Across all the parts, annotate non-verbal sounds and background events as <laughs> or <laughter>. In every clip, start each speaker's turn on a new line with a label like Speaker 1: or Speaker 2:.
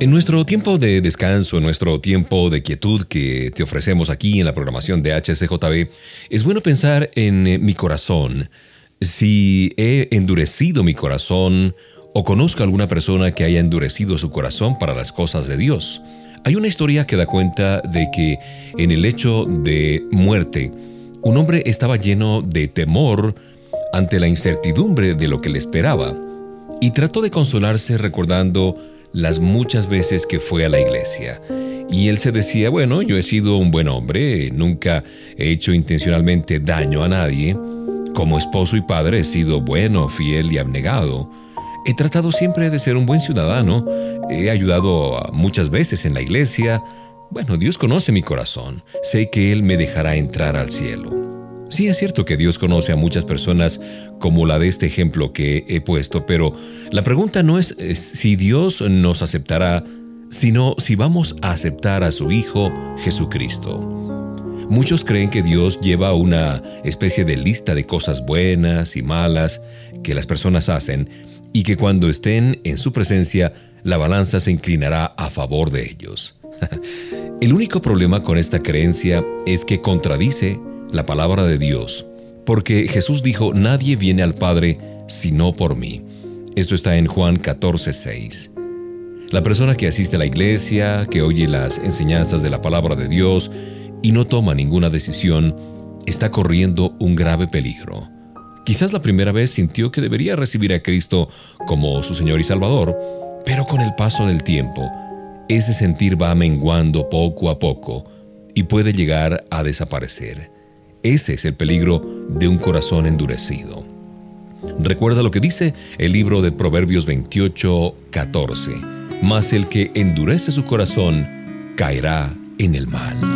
Speaker 1: En nuestro tiempo de descanso, en nuestro tiempo de quietud que te ofrecemos aquí en la programación de HCJB, es bueno pensar en eh, mi corazón. Si he endurecido mi corazón o conozco a alguna persona que haya endurecido su corazón para las cosas de Dios. Hay una historia que da cuenta de que en el hecho de muerte, un hombre estaba lleno de temor ante la incertidumbre de lo que le esperaba y trató de consolarse recordando las muchas veces que fue a la iglesia. Y él se decía, bueno, yo he sido un buen hombre, nunca he hecho intencionalmente daño a nadie. Como esposo y padre he sido bueno, fiel y abnegado. He tratado siempre de ser un buen ciudadano, he ayudado muchas veces en la iglesia. Bueno, Dios conoce mi corazón, sé que Él me dejará entrar al cielo. Sí es cierto que Dios conoce a muchas personas como la de este ejemplo que he puesto, pero la pregunta no es si Dios nos aceptará, sino si vamos a aceptar a su Hijo Jesucristo. Muchos creen que Dios lleva una especie de lista de cosas buenas y malas que las personas hacen y que cuando estén en su presencia la balanza se inclinará a favor de ellos. <laughs> El único problema con esta creencia es que contradice la palabra de Dios, porque Jesús dijo, nadie viene al Padre sino por mí. Esto está en Juan 14, 6. La persona que asiste a la iglesia, que oye las enseñanzas de la palabra de Dios y no toma ninguna decisión, está corriendo un grave peligro. Quizás la primera vez sintió que debería recibir a Cristo como su Señor y Salvador, pero con el paso del tiempo, ese sentir va menguando poco a poco y puede llegar a desaparecer. Ese es el peligro de un corazón endurecido. Recuerda lo que dice el libro de Proverbios 28, 14. Mas el que endurece su corazón caerá en el mal.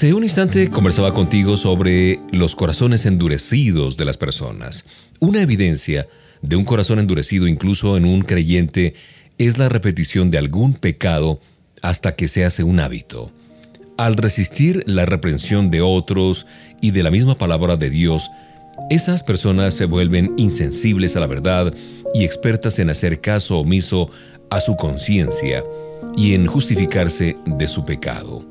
Speaker 1: Hace un instante conversaba contigo sobre los corazones endurecidos de las personas. Una evidencia de un corazón endurecido incluso en un creyente es la repetición de algún pecado hasta que se hace un hábito. Al resistir la reprensión de otros y de la misma palabra de Dios, esas personas se vuelven insensibles a la verdad y expertas en hacer caso omiso a su conciencia y en justificarse de su pecado.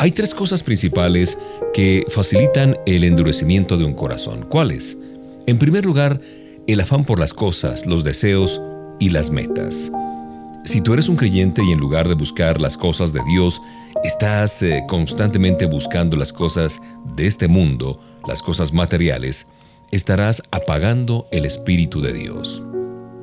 Speaker 1: Hay tres cosas principales que facilitan el endurecimiento de un corazón. ¿Cuáles? En primer lugar, el afán por las cosas, los deseos y las metas. Si tú eres un creyente y en lugar de buscar las cosas de Dios, estás eh, constantemente buscando las cosas de este mundo, las cosas materiales, estarás apagando el Espíritu de Dios.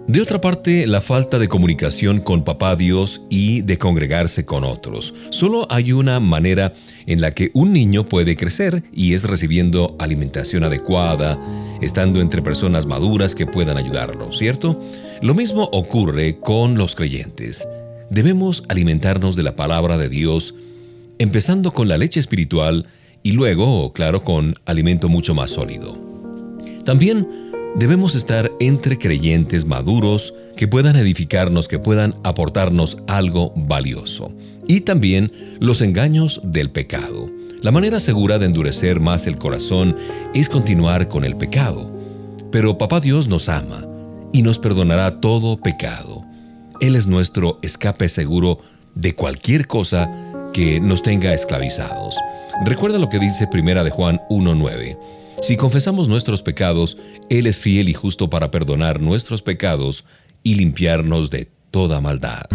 Speaker 1: De otra parte, la falta de comunicación con Papá Dios y de congregarse con otros. Solo hay una manera en la que un niño puede crecer y es recibiendo alimentación adecuada, estando entre personas maduras que puedan ayudarlo, ¿cierto? Lo mismo ocurre con los creyentes. Debemos alimentarnos de la palabra de Dios, empezando con la leche espiritual y luego, claro, con alimento mucho más sólido. También Debemos estar entre creyentes maduros que puedan edificarnos, que puedan aportarnos algo valioso. Y también los engaños del pecado. La manera segura de endurecer más el corazón es continuar con el pecado. Pero Papá Dios nos ama y nos perdonará todo pecado. Él es nuestro escape seguro de cualquier cosa que nos tenga esclavizados. Recuerda lo que dice Primera de Juan 1:9. Si confesamos nuestros pecados, Él es fiel y justo para perdonar nuestros pecados y limpiarnos de toda maldad.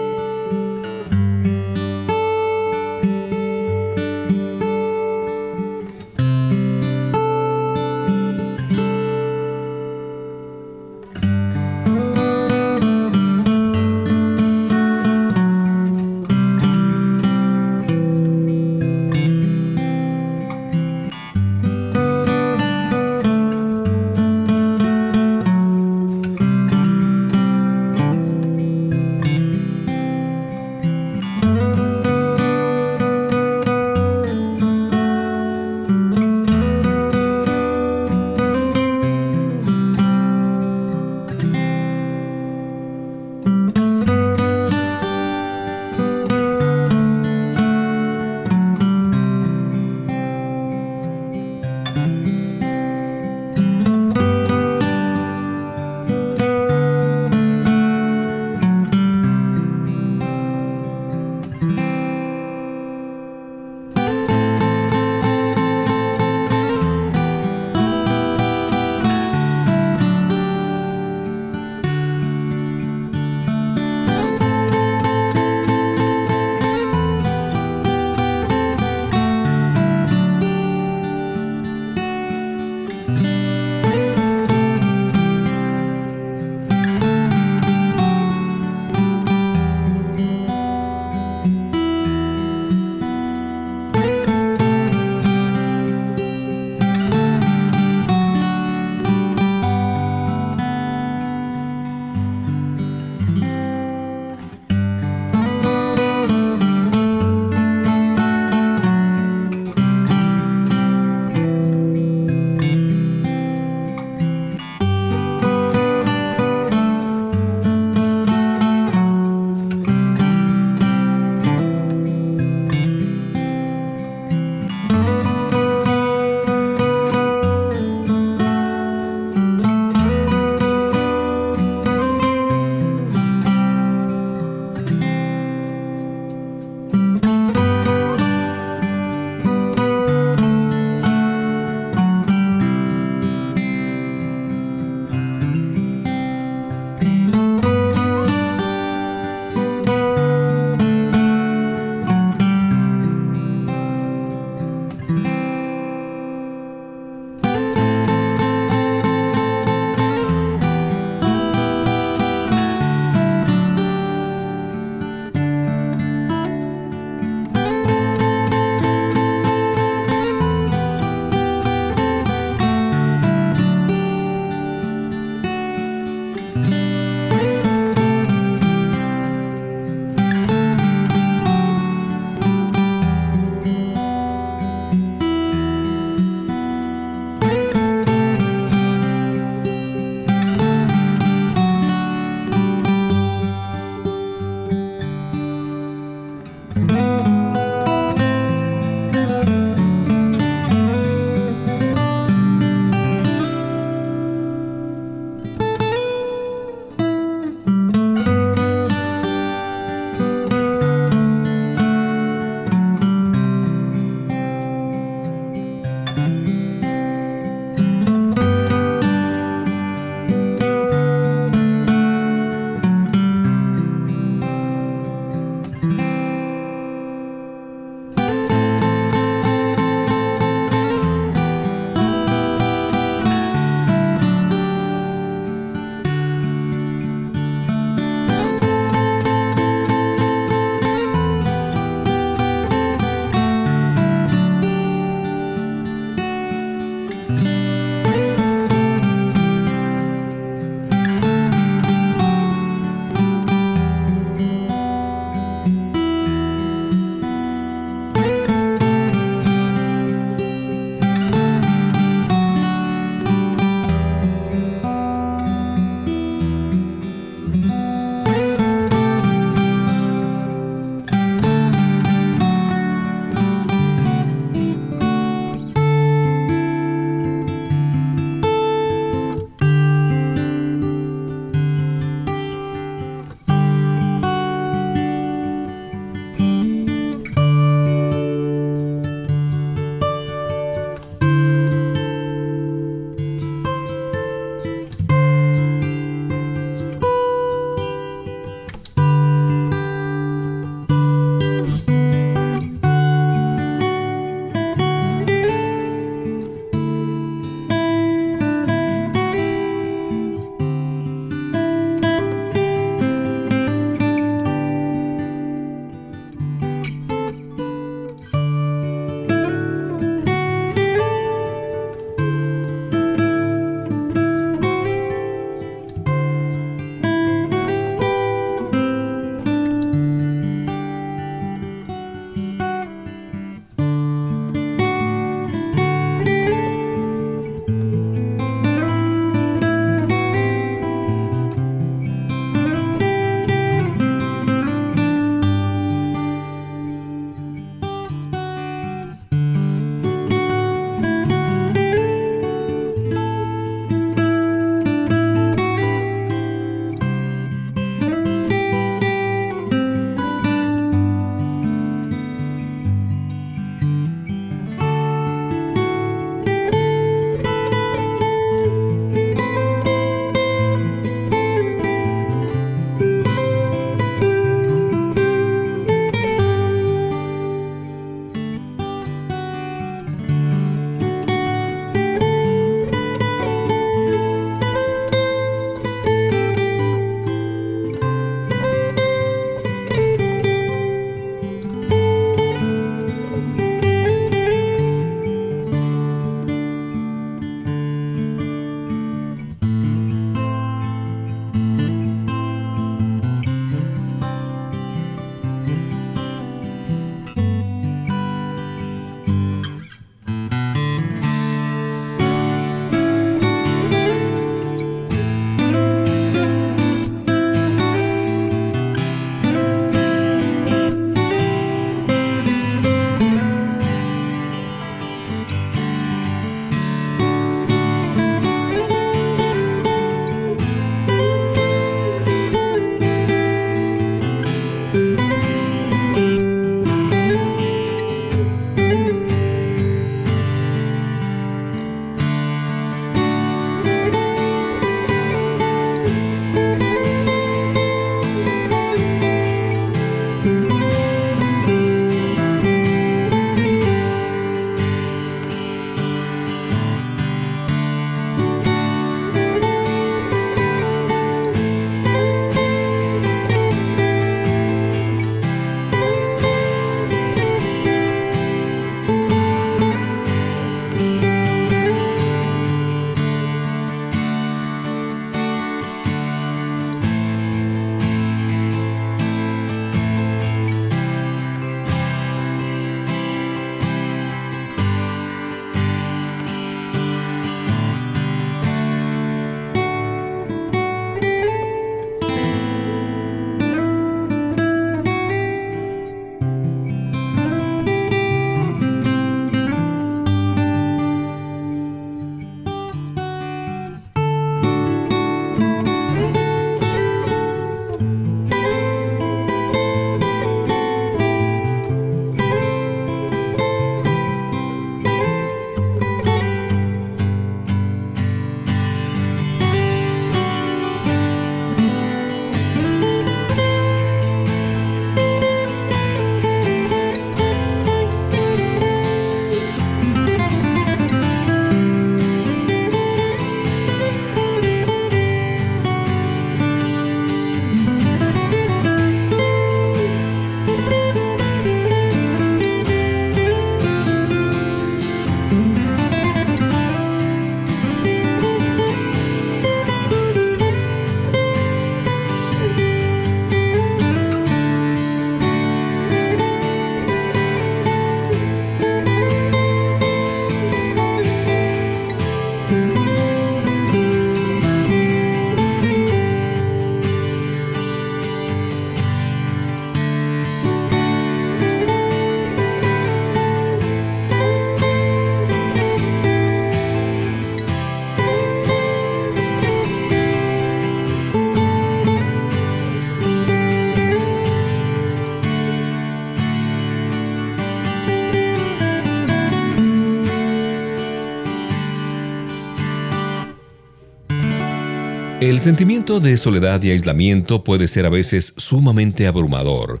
Speaker 1: El sentimiento de soledad y aislamiento puede ser a veces sumamente abrumador.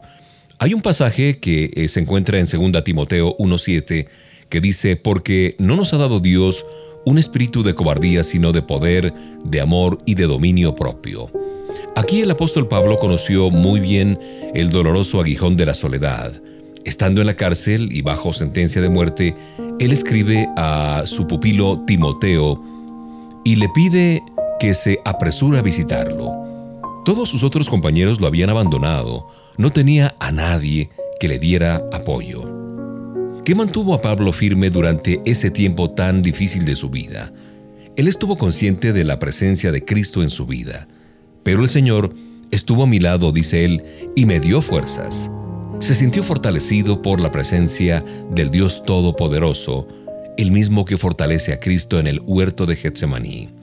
Speaker 1: Hay un pasaje que eh, se encuentra en 2 Timoteo 1.7 que dice, porque no nos ha dado Dios un espíritu de cobardía, sino de poder, de amor y de dominio propio. Aquí el apóstol Pablo conoció muy bien el doloroso aguijón de la soledad. Estando en la cárcel y bajo sentencia de muerte, él escribe a su pupilo Timoteo y le pide que se apresure a visitarlo. Todos sus otros compañeros lo habían abandonado, no tenía a nadie que le diera apoyo. ¿Qué mantuvo a Pablo firme durante ese tiempo tan difícil de su vida? Él estuvo consciente de la presencia de Cristo en su vida, pero el Señor estuvo a mi lado, dice él, y me dio fuerzas. Se sintió fortalecido por la presencia del Dios Todopoderoso, el mismo que fortalece a Cristo en el huerto de Getsemaní.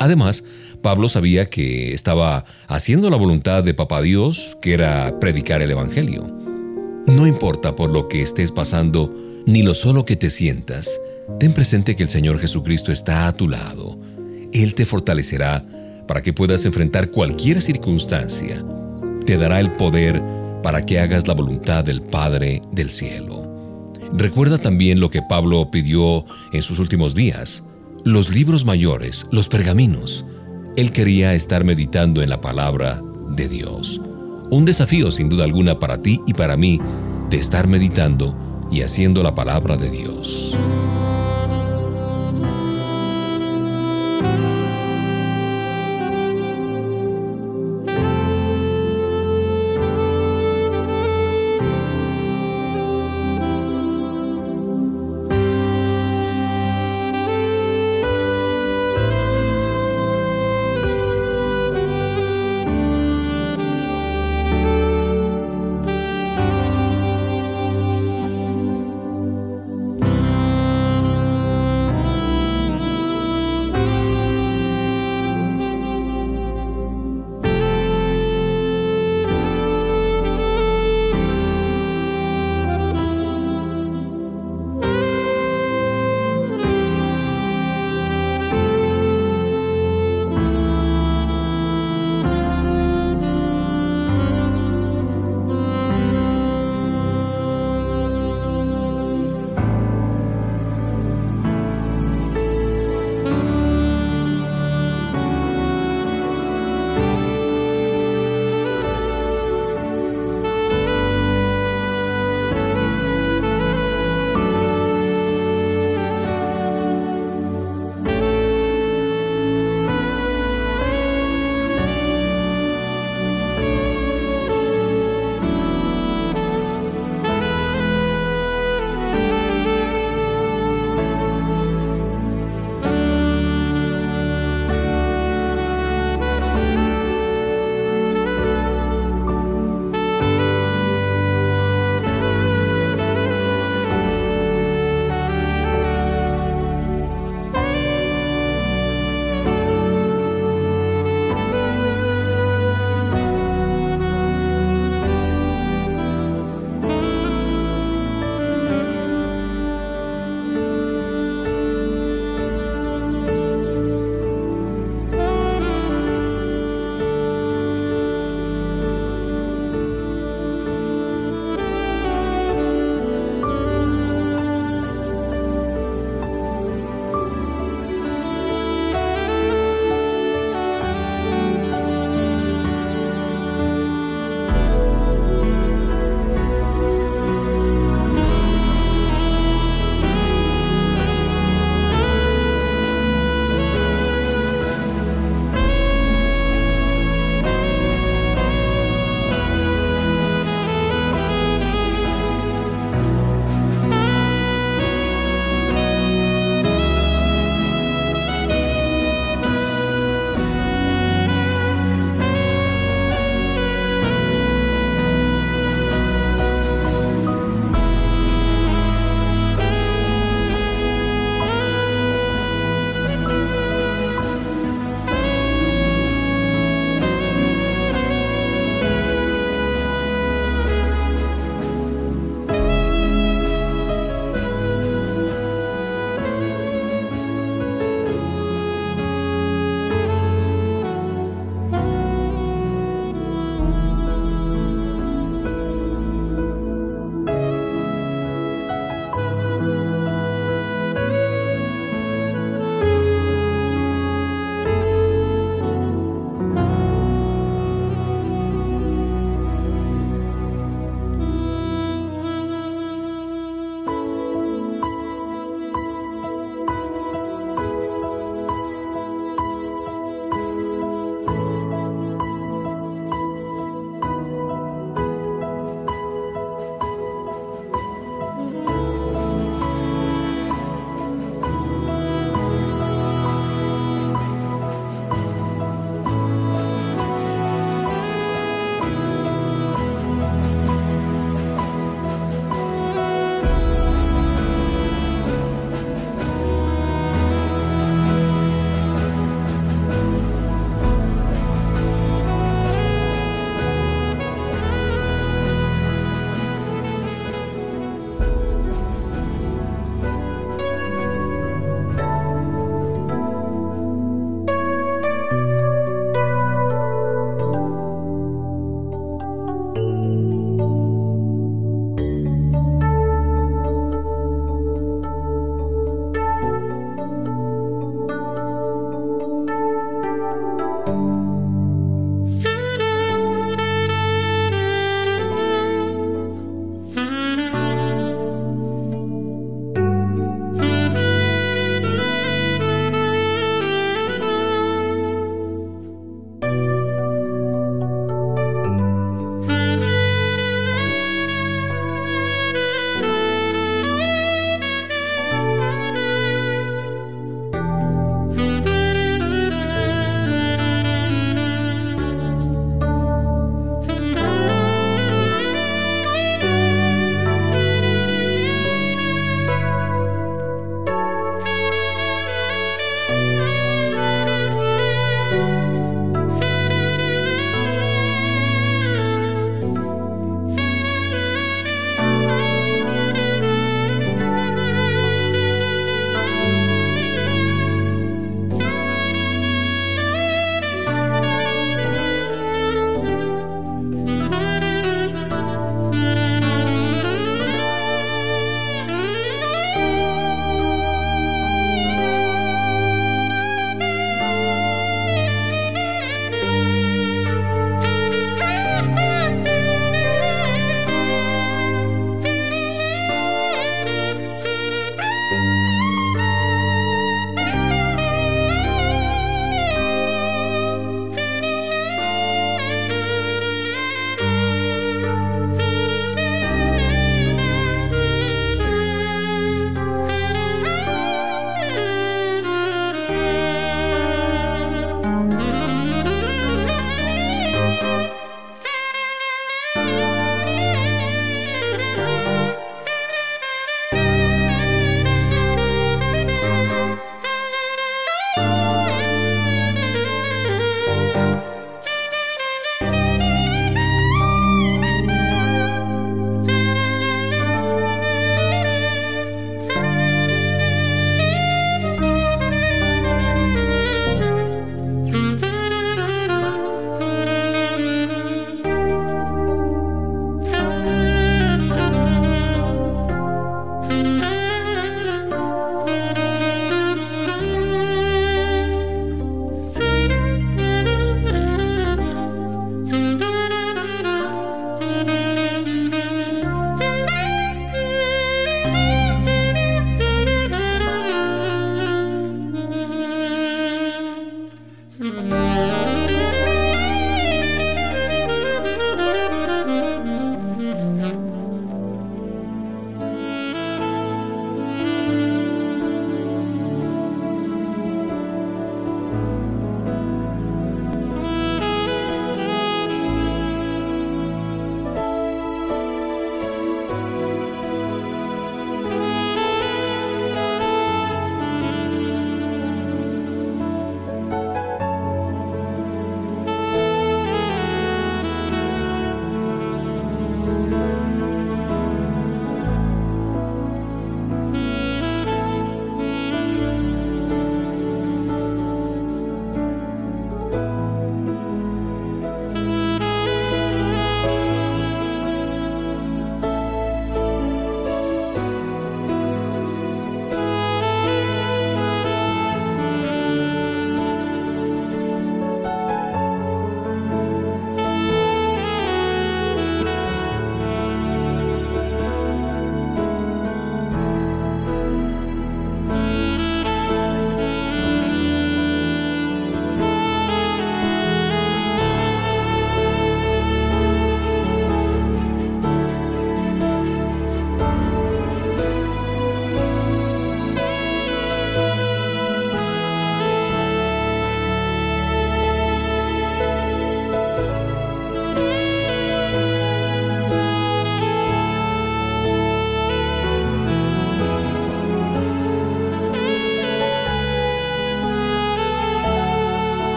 Speaker 1: Además, Pablo sabía que estaba haciendo la voluntad de Papá Dios, que era predicar el Evangelio. No importa por lo que estés pasando, ni lo solo que te sientas, ten presente que el Señor Jesucristo está a tu lado. Él te fortalecerá para que puedas enfrentar cualquier circunstancia. Te dará el poder para que hagas la voluntad del Padre del cielo. Recuerda también lo que Pablo pidió en sus últimos días los libros mayores, los pergaminos. Él quería estar meditando en la palabra de Dios. Un desafío sin duda alguna para ti y para mí de estar meditando y haciendo la palabra de Dios.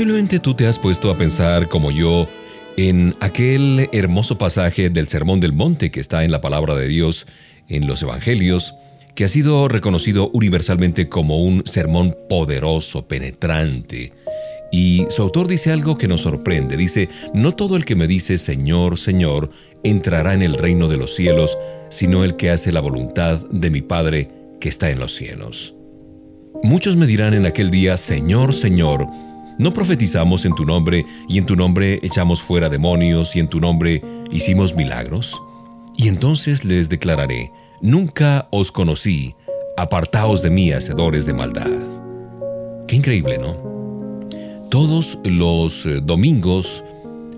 Speaker 1: Posiblemente tú te has puesto a pensar como yo en aquel hermoso pasaje del Sermón del Monte que está en la palabra de Dios en los Evangelios, que ha sido reconocido universalmente como un sermón poderoso, penetrante. Y su autor dice algo que nos sorprende. Dice, no todo el que me dice Señor, Señor, entrará en el reino de los cielos, sino el que hace la voluntad de mi Padre que está en los cielos. Muchos me dirán en aquel día, Señor, Señor, ¿no profetizamos en tu nombre y en tu nombre echamos fuera demonios y en tu nombre hicimos milagros? Y entonces les declararé, nunca os conocí, apartaos de mí, hacedores de maldad. Qué increíble, ¿no? Todos los eh, domingos,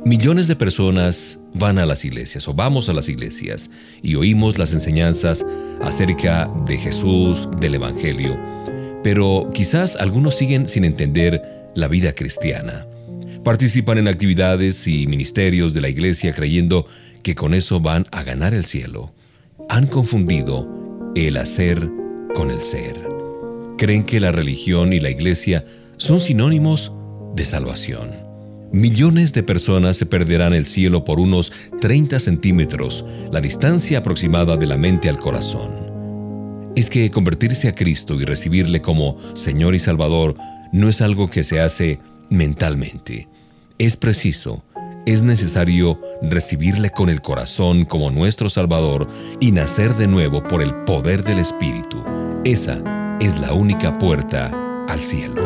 Speaker 1: millones de personas van a las iglesias o vamos a las iglesias y oímos las enseñanzas acerca de Jesús, del Evangelio, pero quizás algunos siguen sin entender la vida cristiana. Participan en actividades y ministerios de la iglesia creyendo que con eso van a ganar el cielo. Han confundido el hacer con el ser. Creen que la religión y la iglesia son sinónimos de salvación. Millones de personas se perderán el cielo por unos 30 centímetros, la distancia aproximada de la mente al corazón. Es que convertirse a Cristo y recibirle como Señor y Salvador no es algo que se hace mentalmente. Es preciso es necesario recibirle con el corazón como nuestro Salvador y nacer de nuevo por el poder del Espíritu. Esa es la única puerta al cielo.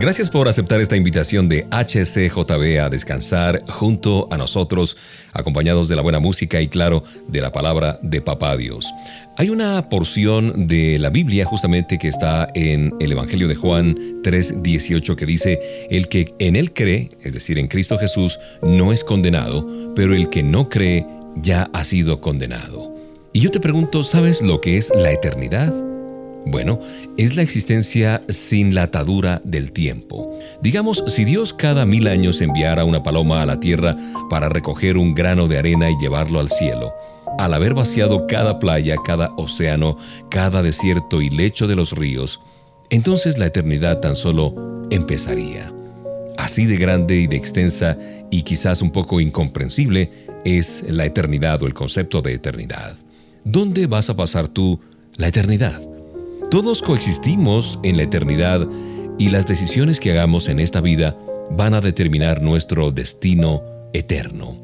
Speaker 1: Gracias por aceptar esta invitación de HCJB a descansar junto a nosotros, acompañados de la buena música y claro, de la palabra de Papá Dios. Hay una porción de la Biblia justamente que está en el Evangelio de Juan 3:18 que dice, el que en él cree, es decir, en Cristo Jesús, no es condenado, pero el que no cree ya ha sido condenado. Y yo te pregunto, ¿sabes lo que es la eternidad? Bueno, es la existencia sin la atadura del tiempo. Digamos, si Dios cada mil años enviara una paloma a la tierra para recoger un grano de arena y llevarlo al cielo, al haber vaciado cada playa, cada océano, cada desierto y lecho de los ríos, entonces la eternidad tan solo empezaría. Así de grande y de extensa y quizás un poco incomprensible es la eternidad o el concepto de eternidad. ¿Dónde vas a pasar tú la eternidad? Todos coexistimos en la eternidad y las decisiones que hagamos en esta vida van a determinar nuestro destino eterno.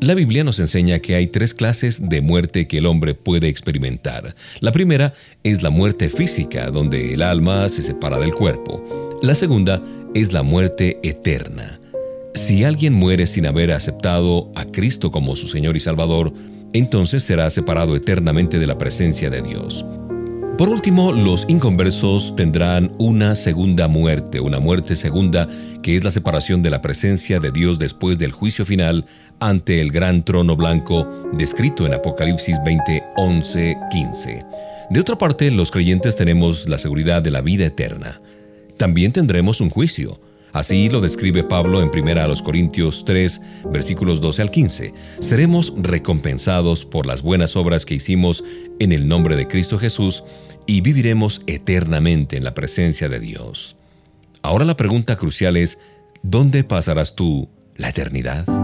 Speaker 1: La Biblia nos enseña que hay tres clases de muerte que el hombre puede experimentar. La primera es la muerte física, donde el alma se separa del cuerpo. La segunda es la muerte eterna. Si alguien muere sin haber aceptado a Cristo como su Señor y Salvador, entonces será separado eternamente de la presencia de Dios. Por último, los inconversos tendrán una segunda muerte, una muerte segunda, que es la separación de la presencia de Dios después del juicio final ante el gran trono blanco descrito en Apocalipsis 20, 11, 15. De otra parte, los creyentes tenemos la seguridad de la vida eterna. También tendremos un juicio. Así lo describe Pablo en 1 Corintios 3, versículos 12 al 15. Seremos recompensados por las buenas obras que hicimos en el nombre de Cristo Jesús y viviremos eternamente en la presencia de Dios. Ahora la pregunta crucial es, ¿dónde pasarás tú la eternidad?